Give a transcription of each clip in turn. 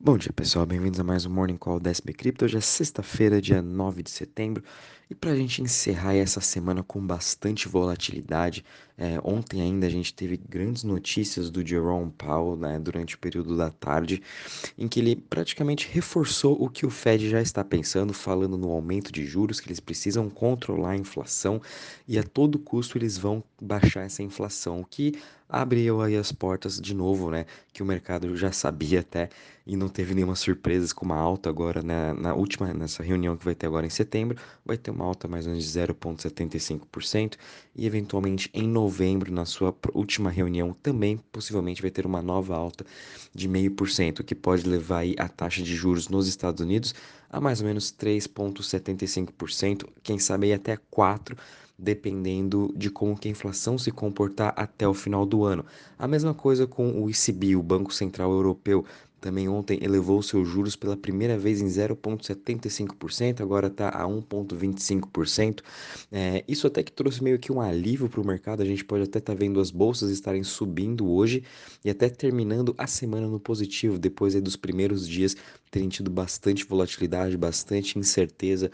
Bom dia, pessoal. Bem-vindos a mais um Morning Call da SB Crypto. Hoje é sexta-feira, dia 9 de setembro. E para a gente encerrar essa semana com bastante volatilidade, é, ontem ainda a gente teve grandes notícias do Jerome Powell né, durante o período da tarde, em que ele praticamente reforçou o que o Fed já está pensando, falando no aumento de juros, que eles precisam controlar a inflação e a todo custo eles vão baixar essa inflação, o que abriu aí as portas de novo, né? Que o mercado já sabia até e não teve nenhuma surpresa com uma alta agora né, na última nessa reunião que vai ter agora em setembro, vai ter uma alta mais ou menos de 0,75% e eventualmente em novembro, na sua última reunião, também possivelmente vai ter uma nova alta de 0,5%, que pode levar aí a taxa de juros nos Estados Unidos a mais ou menos 3,75%, quem sabe aí até 4% dependendo de como que a inflação se comportar até o final do ano. A mesma coisa com o ECB, o Banco Central Europeu, também ontem elevou seus juros pela primeira vez em 0,75%, agora está a 1,25%. É, isso até que trouxe meio que um alívio para o mercado. A gente pode até estar tá vendo as bolsas estarem subindo hoje e até terminando a semana no positivo, depois dos primeiros dias terem tido bastante volatilidade, bastante incerteza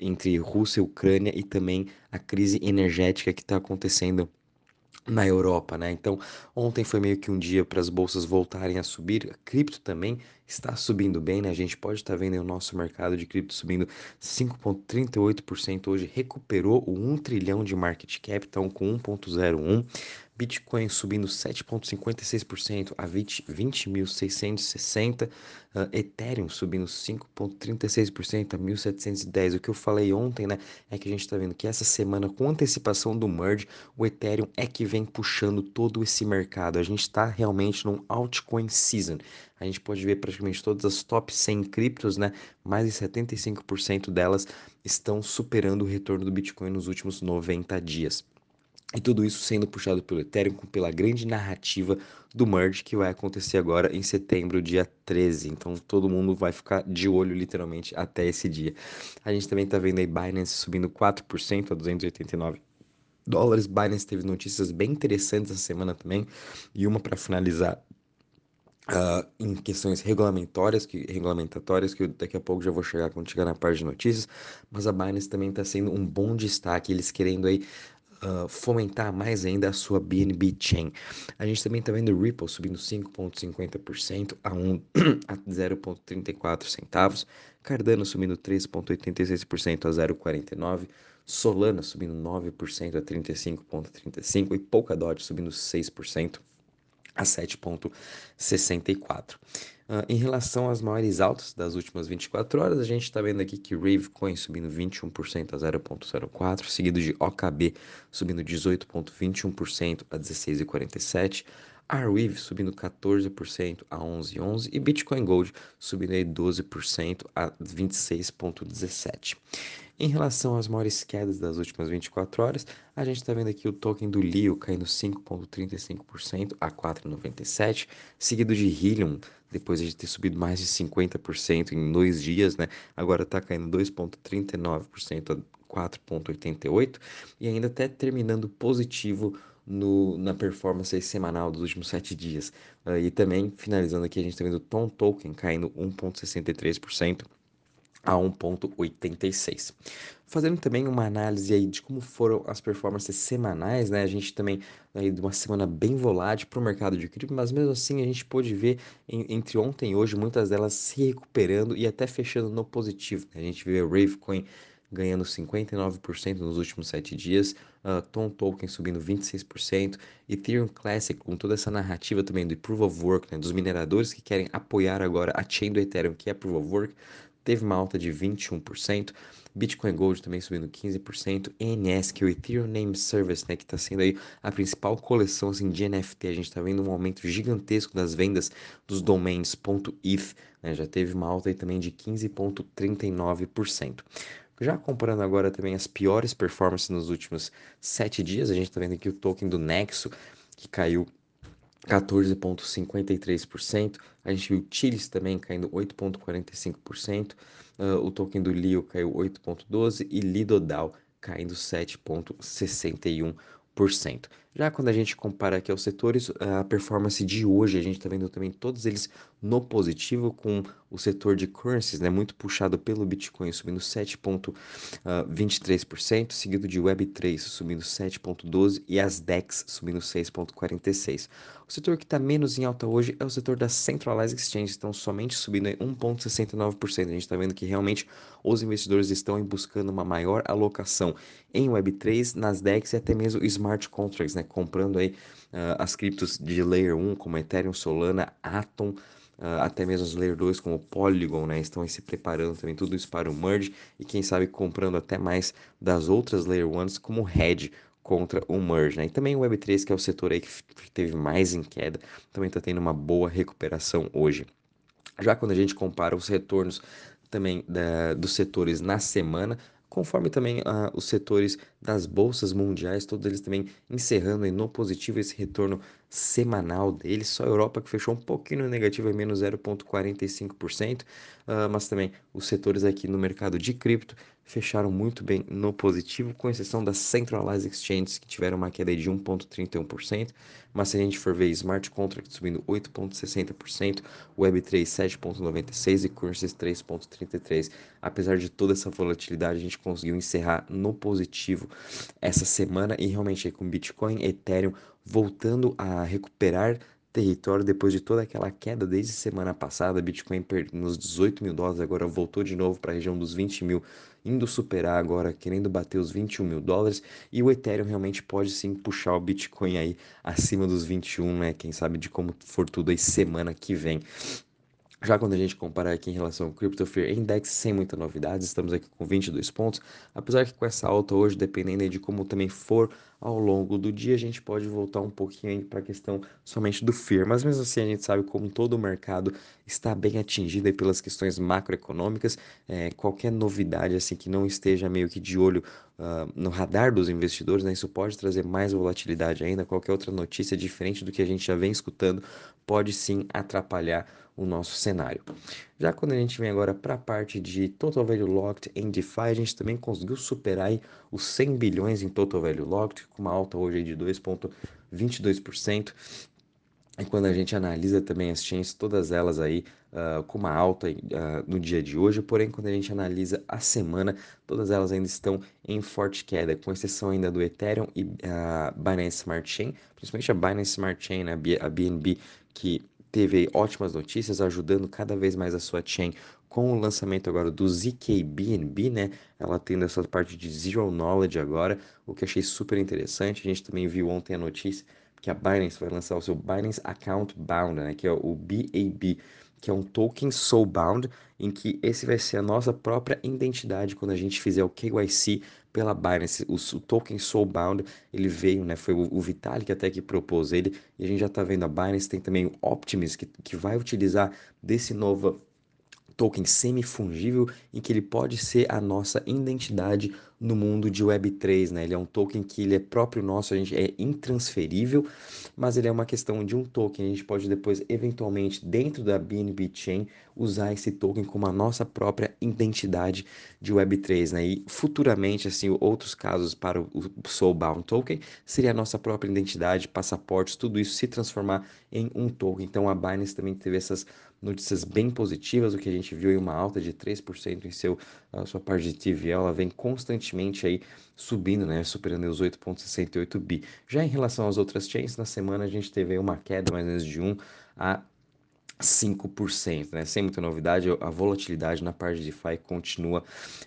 entre Rússia e Ucrânia e também a crise energética que está acontecendo na Europa, né? Então, ontem foi meio que um dia para as bolsas voltarem a subir. A cripto também está subindo bem, né? A gente pode estar vendo o nosso mercado de cripto subindo 5,38% hoje, recuperou o 1 trilhão de market cap, então com 1,01. Bitcoin subindo 7,56% a 20.660. 20 uh, Ethereum subindo 5,36% a 1.710. O que eu falei ontem, né, é que a gente está vendo que essa semana, com antecipação do merge, o Ethereum é que vem puxando todo esse mercado. A gente está realmente num altcoin season. A gente pode ver praticamente todas as top 100 criptos, né? Mais de 75% delas estão superando o retorno do Bitcoin nos últimos 90 dias. E tudo isso sendo puxado pelo Ethereum, pela grande narrativa do merge que vai acontecer agora em setembro, dia 13. Então todo mundo vai ficar de olho literalmente até esse dia. A gente também está vendo aí Binance subindo 4% a 289 dólares. Binance teve notícias bem interessantes essa semana também. E uma para finalizar Uh, em questões regulamentórias, que, regulamentatórias, que daqui a pouco já vou chegar quando chegar na parte de notícias, mas a Binance também está sendo um bom destaque, eles querendo aí uh, fomentar mais ainda a sua BNB Chain. A gente também está vendo Ripple subindo 5,50% a, um, a 0,34 centavos, Cardano subindo 3,86% a 0,49%, Solana subindo 9% a 35,35% e Polkadot subindo 6% a 7,64. Uh, em relação às maiores altas das últimas 24 horas, a gente está vendo aqui que Ravecoin subindo 21% a 0,04, seguido de OKB subindo 18,21% a 16,47, Arweave subindo 14% a 11,11 e Bitcoin Gold subindo aí 12% a 26,17. Em relação às maiores quedas das últimas 24 horas, a gente está vendo aqui o token do Lio caindo 5,35% a 4,97, seguido de Helium, depois de ter subido mais de 50% em dois dias, né? Agora está caindo 2,39% a 4,88% e ainda até terminando positivo no, na performance semanal dos últimos sete dias. Uh, e também, finalizando aqui, a gente está vendo o Tom Token caindo 1,63% a 1,86. Fazendo também uma análise aí de como foram as performances semanais, né? A gente também aí de uma semana bem volátil para o mercado de cripto, mas mesmo assim a gente pôde ver em, entre ontem e hoje muitas delas se recuperando e até fechando no positivo. Né? A gente vê o Ravecoin ganhando 59% nos últimos 7 dias, uh, Tom Token subindo 26%, Ethereum Classic com toda essa narrativa também do Proof of Work, né, dos mineradores que querem apoiar agora a chain do Ethereum, que é Proof of Work, teve uma alta de 21%, Bitcoin Gold também subindo 15%, ENS, que é o Ethereum Name Service, né, que está sendo aí a principal coleção assim, de NFT, a gente está vendo um aumento gigantesco das vendas dos domains .eth, né, já teve uma alta aí também de 15,39%. Já comparando agora também as piores performances nos últimos sete dias, a gente está vendo aqui o token do Nexo, que caiu 14,53%. A gente viu o Chiles também caindo 8,45%. Uh, ah, o token do Lio caiu 8,12% e Lidodal caindo 7,61%. Já quando a gente compara aqui aos setores, a performance de hoje, a gente está vendo também todos eles no positivo, com o setor de currencies, né, muito puxado pelo Bitcoin, subindo 7,23%, seguido de Web3 subindo 7,12% e as DEX subindo 6,46%. O setor que está menos em alta hoje é o setor das Centralized Exchanges, estão somente subindo 1,69%. A gente está vendo que realmente os investidores estão buscando uma maior alocação em Web3, nas DEX e até mesmo Smart Contracts, né, comprando aí uh, as criptos de Layer 1 como Ethereum, Solana, Atom, uh, até mesmo as Layer 2 como Polygon, né, estão se preparando também tudo isso para o merge e quem sabe comprando até mais das outras Layer 1s como Hedge contra o merge, né? E também o Web3, que é o setor aí que teve mais em queda, também está tendo uma boa recuperação hoje. Já quando a gente compara os retornos também da, dos setores na semana, conforme também uh, os setores das bolsas mundiais, todos eles também encerrando no positivo esse retorno semanal deles. Só a Europa que fechou um pouquinho no negativo, é menos 0,45%, uh, ah, mas também os setores aqui no mercado de cripto fecharam muito bem no positivo, com exceção das Centralized Exchanges, que tiveram uma queda de 1,31%, mas se a gente for ver Smart Contract subindo 8,60%, Web3 7,96% e Currencies 3,33%. Apesar de toda essa volatilidade, a gente conseguiu encerrar no positivo essa semana e realmente com Bitcoin, Ethereum voltando a recuperar território depois de toda aquela queda desde semana passada. Bitcoin nos 18 mil dólares, agora voltou de novo para a região dos 20 mil, indo superar agora, querendo bater os 21 mil dólares. E o Ethereum realmente pode sim puxar o Bitcoin aí acima dos 21, né? Quem sabe de como for tudo aí semana que vem. Já quando a gente compara aqui em relação ao Crypto Fear Index, sem muita novidade, estamos aqui com 22 pontos, apesar que com essa alta hoje, dependendo de como também for ao longo do dia, a gente pode voltar um pouquinho para a questão somente do Fear, mas mesmo assim a gente sabe como todo o mercado está bem atingido pelas questões macroeconômicas, é, qualquer novidade assim que não esteja meio que de olho uh, no radar dos investidores, né, isso pode trazer mais volatilidade ainda, qualquer outra notícia diferente do que a gente já vem escutando pode sim atrapalhar o nosso cenário. Já quando a gente vem agora para a parte de Total Value Locked em DeFi, a gente também conseguiu superar os 100 bilhões em Total Value Locked, com uma alta hoje de 2,22%. E quando a gente analisa também as chains, todas elas aí uh, com uma alta uh, no dia de hoje, porém quando a gente analisa a semana, todas elas ainda estão em forte queda, com exceção ainda do Ethereum e a uh, Binance Smart Chain, principalmente a Binance Smart Chain, né, a BNB, que teve ótimas notícias, ajudando cada vez mais a sua chain com o lançamento agora do ZKBNB, né? Ela tendo essa parte de Zero Knowledge agora, o que achei super interessante. A gente também viu ontem a notícia que a Binance vai lançar o seu Binance Account Bound, né? Que é o BAB, que é um token soulbound, em que esse vai ser a nossa própria identidade quando a gente fizer o KYC pela Binance. O, o token Soulbound, ele veio, né? Foi o, o Vitalik até que propôs ele, e a gente já está vendo a Binance, tem também o Optimus, que, que vai utilizar desse novo token semifungível em que ele pode ser a nossa identidade no mundo de Web3, né? Ele é um token que ele é próprio nosso, a gente é intransferível, mas ele é uma questão de um token. A gente pode depois, eventualmente, dentro da BNB Chain, usar esse token como a nossa própria identidade de Web3, né? E futuramente, assim, outros casos para o Soulbound Token seria a nossa própria identidade, passaportes, tudo isso se transformar em um token. Então a Binance também teve essas notícias bem positivas, o que a gente viu em uma alta de 3% em seu, sua parte de TVL, ela vem constantemente aí subindo, né, superando os 8.68 bi. Já em relação às outras chains, na semana a gente teve uma queda mais ou menos de 1 a 5%, né? Sem muita novidade, a volatilidade na parte de DeFi continua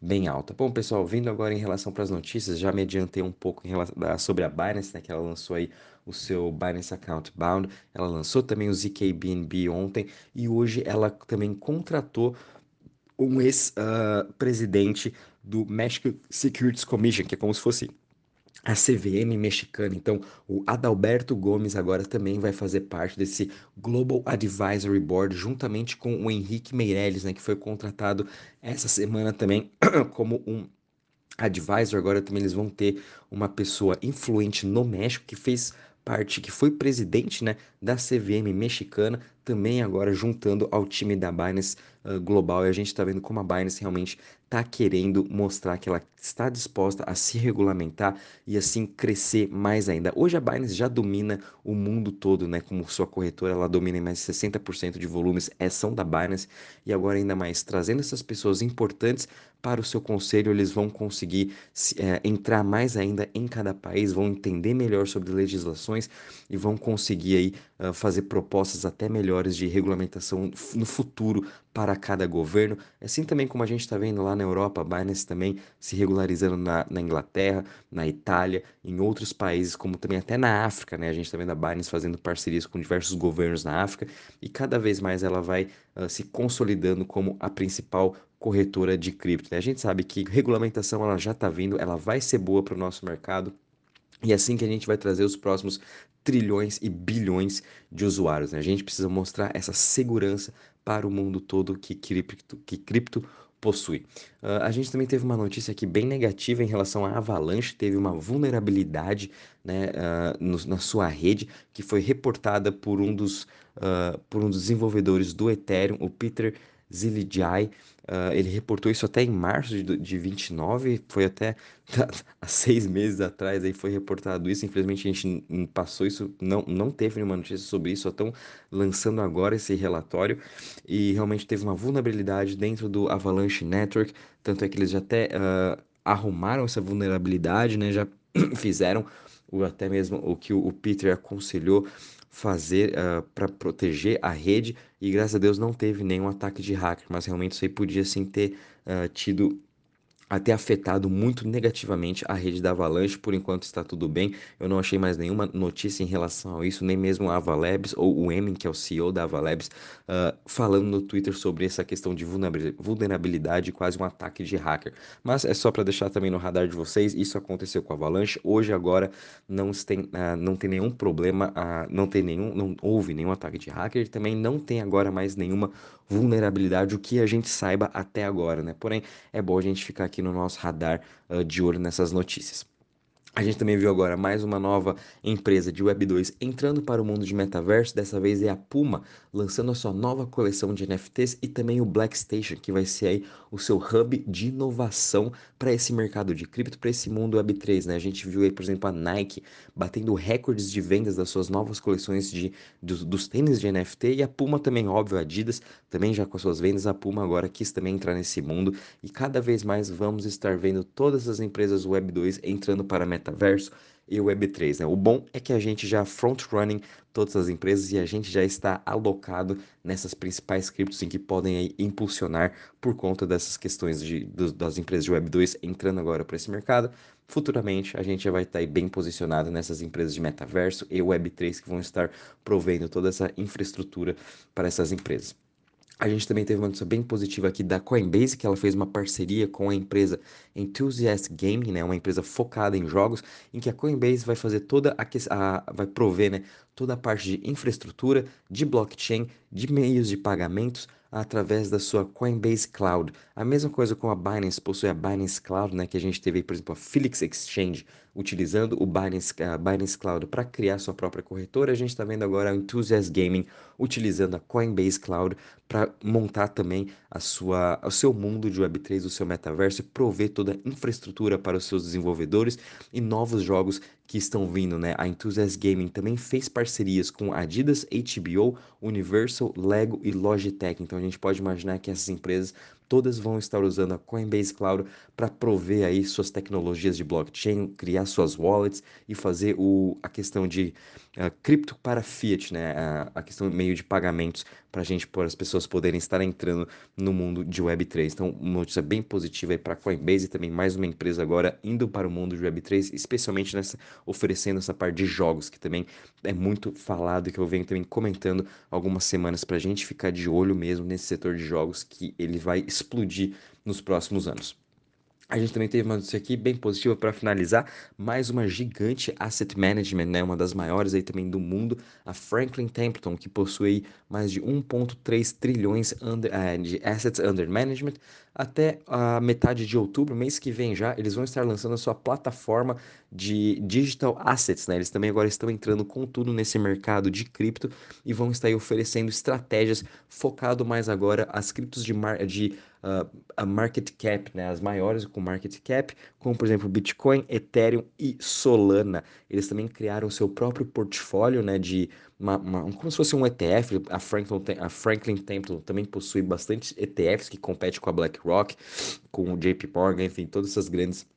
bem alta. Bom, pessoal, vindo agora em relação para as notícias, já me adiantei um pouco em relação, sobre a Binance, né, que ela lançou aí o seu Binance Account Bound, ela lançou também o ZKBNB ontem e hoje ela também contratou um ex-presidente uh, do Mexico Securities Commission, que é como se fosse a CVM mexicana. Então, o Adalberto Gomes agora também vai fazer parte desse Global Advisory Board, juntamente com o Henrique Meirelles, né, que foi contratado essa semana também como um advisor. Agora também eles vão ter uma pessoa influente no México que fez parte, que foi presidente né, da CVM mexicana, também agora juntando ao time da Binance uh, Global. E a gente está vendo como a Binance realmente está querendo mostrar que ela está disposta a se regulamentar e assim crescer mais ainda. Hoje a Binance já domina o mundo todo, né? Como sua corretora, ela domina em mais de 60% de volumes, é, são da Binance. E agora ainda mais, trazendo essas pessoas importantes para o seu conselho, eles vão conseguir é, entrar mais ainda em cada país, vão entender melhor sobre legislações e vão conseguir aí uh, fazer propostas até melhores de regulamentação no futuro para cada governo, assim também como a gente está vendo lá na Europa, a Binance também se regularizando na, na, Inglaterra, na Itália, em outros países, como também até na África, né? A gente está vendo a Binance fazendo parcerias com diversos governos na África e cada vez mais ela vai uh, se consolidando como a principal corretora de cripto. Né? A gente sabe que regulamentação ela já está vindo, ela vai ser boa para o nosso mercado. E é assim que a gente vai trazer os próximos trilhões e bilhões de usuários. Né? A gente precisa mostrar essa segurança para o mundo todo que cripto, que cripto possui. Uh, a gente também teve uma notícia aqui bem negativa em relação à Avalanche, teve uma vulnerabilidade né, uh, no, na sua rede que foi reportada por um dos, uh, por um dos desenvolvedores do Ethereum, o Peter Ziligiai. Uh, ele reportou isso até em março de, de 29, foi até há seis meses atrás aí foi reportado isso. Infelizmente a gente passou isso, não, não teve nenhuma notícia sobre isso, só estão lançando agora esse relatório e realmente teve uma vulnerabilidade dentro do Avalanche Network. Tanto é que eles já até uh, arrumaram essa vulnerabilidade, né? Já fizeram o, até mesmo o que o Peter aconselhou fazer uh, ah, para proteger a rede e graças a Deus não teve nenhum ataque de hacker, mas realmente isso aí podia sim ter uh, tido até afetado muito negativamente a rede da Avalanche. Por enquanto está tudo bem. Eu não achei mais nenhuma notícia em relação a isso, nem mesmo a Avalabs ou o Emin, que é o CEO da Avalabs, uh, falando no Twitter sobre essa questão de vulnerabilidade, quase um ataque de hacker. Mas é só para deixar também no radar de vocês, isso aconteceu com a Avalanche. Hoje agora não tem, uh, não tem nenhum problema, uh, não tem nenhum, não houve nenhum ataque de hacker. Também não tem agora mais nenhuma vulnerabilidade, o que a gente saiba até agora, né? Porém, é bom a gente ficar aqui no nosso radar uh, de olho nessas notícias. A gente também viu agora mais uma nova empresa de Web 2 entrando para o mundo de metaverso. Dessa vez é a Puma lançando a sua nova coleção de NFTs e também o Blackstation, que vai ser aí o seu hub de inovação para esse mercado de cripto, para esse mundo Web 3, né? A gente viu aí, por exemplo, a Nike batendo recordes de vendas das suas novas coleções de dos, dos tênis de NFT e a Puma também, óbvio, a Adidas também já com as suas vendas, a Puma agora quis também entrar nesse mundo e cada vez mais vamos estar vendo todas as empresas Web 2 entrando para metaverso metaverso e o Web3. Né? O bom é que a gente já front-running todas as empresas e a gente já está alocado nessas principais criptos em que podem aí, impulsionar por conta dessas questões de, das empresas de Web2 entrando agora para esse mercado. Futuramente a gente já vai estar bem posicionado nessas empresas de metaverso e Web3 que vão estar provendo toda essa infraestrutura para essas empresas. A gente também teve uma notícia bem positiva aqui da Coinbase, que ela fez uma parceria com a empresa Enthusiast Gaming, né, uma empresa focada em jogos, em que a Coinbase vai fazer toda a, a vai prover, né, toda a parte de infraestrutura, de blockchain, de meios de pagamentos através da sua Coinbase Cloud. A mesma coisa com a Binance possui a Binance Cloud, né, que a gente teve, por exemplo, a Felix Exchange utilizando o Binance, a Binance Cloud para criar sua própria corretora. A gente está vendo agora a Enthusiast Gaming utilizando a Coinbase Cloud para montar também a sua, o seu mundo de Web3, o seu metaverso e prover toda a infraestrutura para os seus desenvolvedores e novos jogos que estão vindo, né? A Enthusiast Gaming também fez parcerias com Adidas, HBO, Universal, Lego e Logitech. Então a gente pode imaginar que essas empresas todas vão estar usando a Coinbase Cloud para prover aí suas tecnologias de blockchain, criar suas wallets e fazer o, a questão de uh, cripto para fiat, né? A, a questão meio de pagamentos para gente, para as pessoas poderem estar entrando no mundo de Web3. Então, uma notícia bem positiva para a Coinbase e também mais uma empresa agora indo para o mundo de Web3, especialmente nessa oferecendo essa parte de jogos que também é muito falado e que eu venho também comentando algumas semanas para a gente ficar de olho mesmo nesse setor de jogos que ele vai explodir nos próximos anos. A gente também teve uma notícia aqui bem positiva para finalizar, mais uma gigante asset management, né, uma das maiores aí também do mundo, a Franklin Templeton, que possui mais de 1.3 trilhões under, uh, de assets under management. Até a metade de outubro, mês que vem já, eles vão estar lançando a sua plataforma de digital assets, né? Eles também agora estão entrando com tudo nesse mercado de cripto e vão estar oferecendo estratégias focado mais agora as criptos de, mar de uh, a market cap, né? As maiores com market cap, como por exemplo Bitcoin, Ethereum e Solana. Eles também criaram seu próprio portfólio, né? De uma, uma, como se fosse um ETF. A Franklin, a Franklin Templeton também possui bastante ETFs que competem com a BlackRock, com o JP Morgan, enfim, todas essas grandes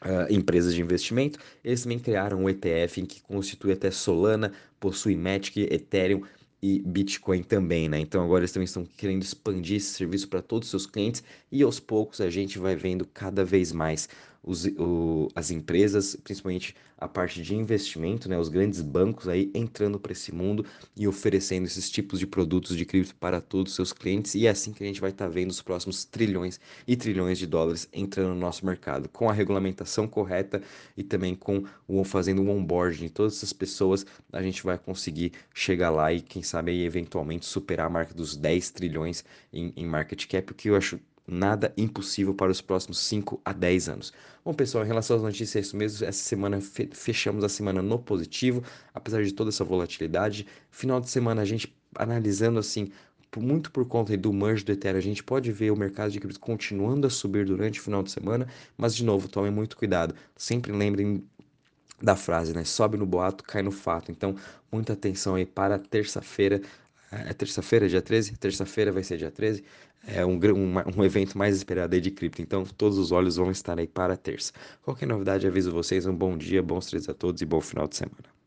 Uh, empresas de investimento, eles também criaram um ETF em que constitui até Solana, possui Matic, Ethereum e Bitcoin também, né? Então agora eles também estão querendo expandir esse serviço para todos os seus clientes e aos poucos a gente vai vendo cada vez mais os, o, as empresas, principalmente a parte de investimento, né, os grandes bancos aí entrando para esse mundo e oferecendo esses tipos de produtos de cripto para todos os seus clientes. E é assim que a gente vai estar tá vendo os próximos trilhões e trilhões de dólares entrando no nosso mercado, com a regulamentação correta e também com o fazendo onboarding de todas essas pessoas, a gente vai conseguir chegar lá e quem sabe aí, eventualmente superar a marca dos 10 trilhões em, em market cap, o que eu acho nada impossível para os próximos 5 a 10 anos. Bom, pessoal, em relação às notícias, é isso mesmo. Essa semana fechamos a semana no positivo, apesar de toda essa volatilidade. Final de semana, a gente analisando assim, muito por conta do merge do Ethereum, a gente pode ver o mercado de cripto continuando a subir durante o final de semana, mas de novo, tomem muito cuidado. Sempre lembrem da frase, né? Sobe no boato, cai no fato. Então, muita atenção aí para terça-feira. É terça-feira, dia 13? Terça-feira vai ser dia 13. É um, um, um evento mais esperado aí de cripto. Então, todos os olhos vão estar aí para terça. Qualquer novidade, aviso vocês. Um bom dia, bons três a todos e bom final de semana.